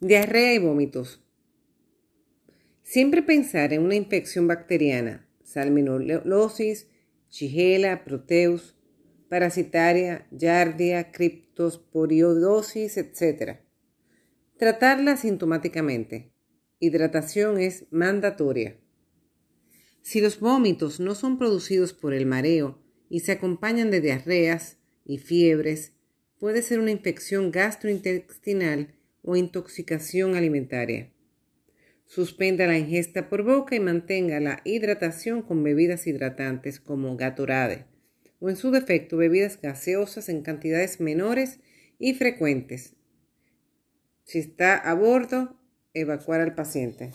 Diarrea y vómitos. Siempre pensar en una infección bacteriana, salmonellosis, Shigella, Proteus, parasitaria, Yardia, criptosporiodosis, etc. Tratarla sintomáticamente. Hidratación es mandatoria. Si los vómitos no son producidos por el mareo y se acompañan de diarreas y fiebres, puede ser una infección gastrointestinal o intoxicación alimentaria. Suspenda la ingesta por boca y mantenga la hidratación con bebidas hidratantes como Gatorade o en su defecto bebidas gaseosas en cantidades menores y frecuentes. Si está a bordo, evacuar al paciente.